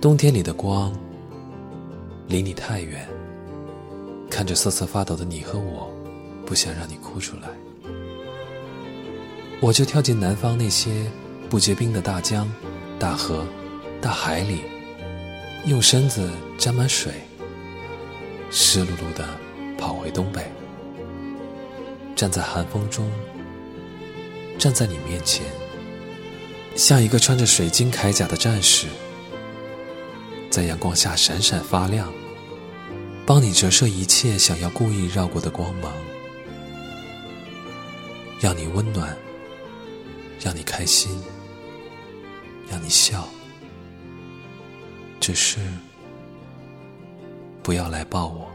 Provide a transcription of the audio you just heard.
冬天里的光离你太远，看着瑟瑟发抖的你和我，不想让你哭出来，我就跳进南方那些不结冰的大江、大河、大海里，用身子沾满水，湿漉漉的跑回东北，站在寒风中，站在你面前，像一个穿着水晶铠甲的战士。在阳光下闪闪发亮，帮你折射一切想要故意绕过的光芒，让你温暖，让你开心，让你笑。只是不要来抱我。